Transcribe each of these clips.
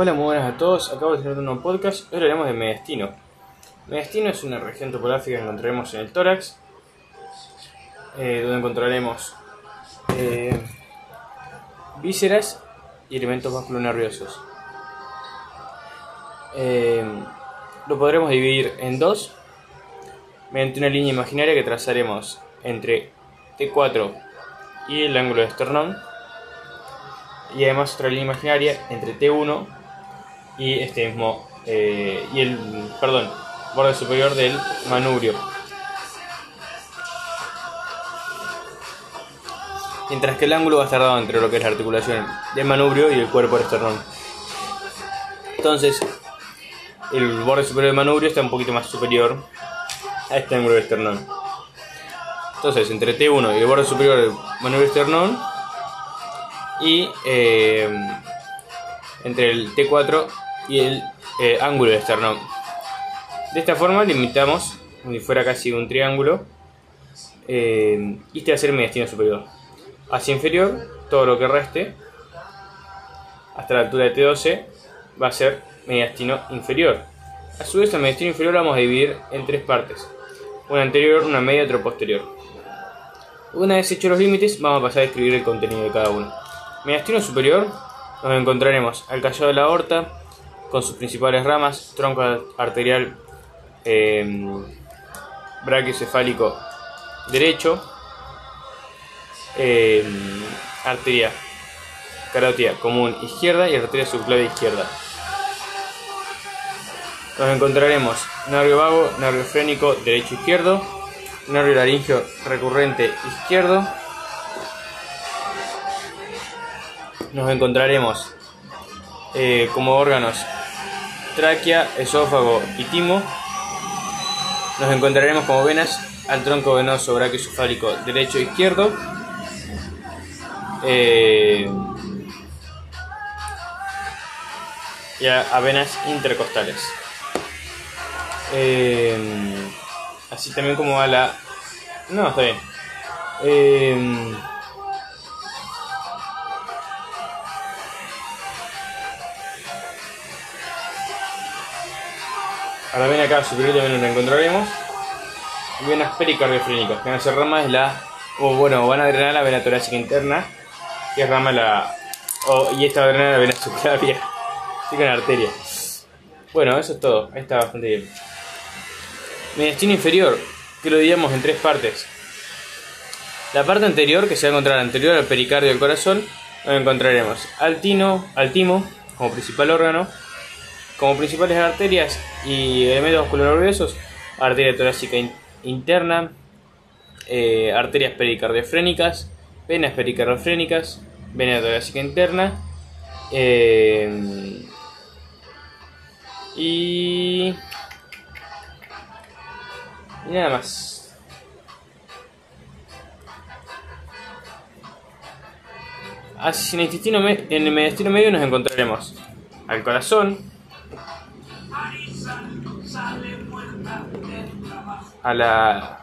Hola, muy buenas a todos. Acabo de tener un nuevo podcast. Hoy hablaremos de mediastino. Mediastino es una región topográfica que encontraremos en el tórax, eh, donde encontraremos eh, vísceras y elementos vasculonerviosos. Eh, lo podremos dividir en dos mediante una línea imaginaria que trazaremos entre T4 y el ángulo de esternón y además otra línea imaginaria entre T1 y este mismo eh, y el perdón borde superior del manubrio. Mientras que el ángulo va a estar dado entre lo que es la articulación del manubrio y el cuerpo del esternón. Entonces el borde superior del manubrio está un poquito más superior a este ángulo del esternón. Entonces entre T1 y el borde superior del manubrio esternón y eh, entre el T4 y el eh, ángulo de esternón. De esta forma limitamos, como si fuera casi un triángulo, eh, y este va a ser mediastino superior. Hacia inferior, todo lo que reste, hasta la altura de T12, va a ser mediastino inferior. A su vez, el mediastino inferior lo vamos a dividir en tres partes. Una anterior, una media y otra posterior. Una vez hechos los límites, vamos a pasar a describir el contenido de cada uno. Mediastino superior, nos encontraremos al callado de la aorta, con sus principales ramas, tronco arterial eh, brachiocefálico derecho, eh, arteria carótida común izquierda y arteria subclavia izquierda. Nos encontraremos nervio vago, nervio frénico derecho izquierdo, nervio laringio recurrente izquierdo. Nos encontraremos eh, como órganos tráquea, esófago y timo. Nos encontraremos como venas al tronco venoso brachiocefálico derecho e izquierdo. Eh, y a, venas intercostales. Eh, así también como va la... No, está bien. Eh, a la vena acá superior también nos encontraremos. Venas pericardiofrénicas, que van a ser ramas de la. O bueno, van a drenar la vena torácica interna, que es rama la. y esta va a drenar la vena subclavia, así que la arteria. Bueno, eso es todo, ahí está bastante bien. Mediastino inferior, que lo dividimos en tres partes. La parte anterior, que se va a encontrar anterior al pericardio del corazón, nos encontraremos al tino, al timo, como principal órgano, como principales arterias y elementos vasculonerviosos, arteria torácica interna, eh, arterias pericardiofrénicas, venas pericardiofrénicas, vena torácica interna eh, y, y nada más. Así en el, intestino en el mediastino medio nos encontraremos al corazón, a la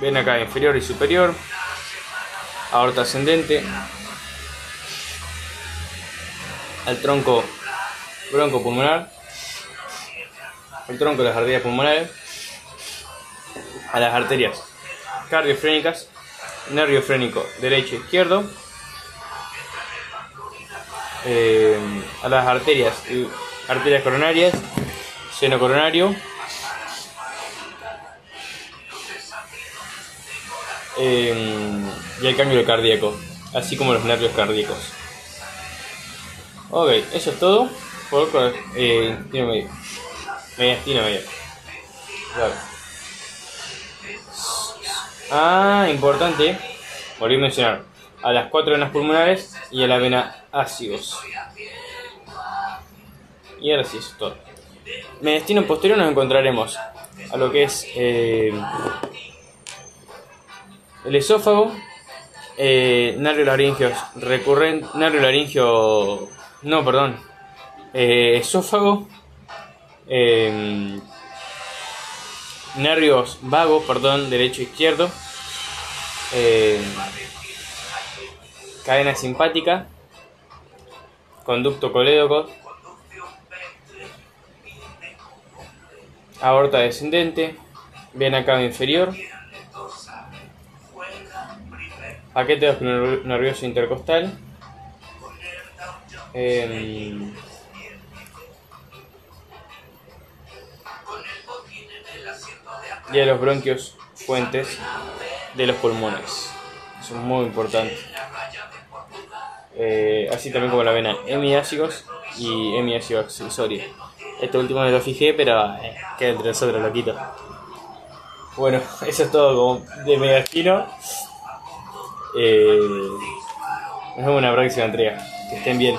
vena acá inferior y superior, aorta ascendente, al tronco bronco pulmonar, el tronco de las arterias pulmonares, a las arterias cardiofrénicas, nervio frénico derecho e izquierdo, eh, a las arterias, arterias coronarias, seno coronario, y el cambio cardíaco, así como los nervios cardíacos. Ok, eso es todo por eh, medio. Mediastino medio. Claro. Ah, importante, volví a mencionar, a las cuatro venas pulmonares y a la vena ácidos. Y ahora sí, eso es todo. Mediastino posterior nos encontraremos a lo que es eh, el esófago, eh, nervio laringio recurrente, nervio laringio, no, perdón, eh, esófago, eh, nervios vagos, perdón, derecho izquierdo, em, cadena simpática, conducto colédoco, aorta descendente, vena cava inferior paquete nervioso intercostal, em, y a los bronquios fuentes de los pulmones. Son muy importantes. Eh, así también como la vena hemiásicos y hemiácido accesorio. Este último me lo fijé, pero eh, queda entre nosotros, loquito. Bueno, eso es todo como de Megastino. Eh, nos vemos en la próxima entrega. Que estén bien.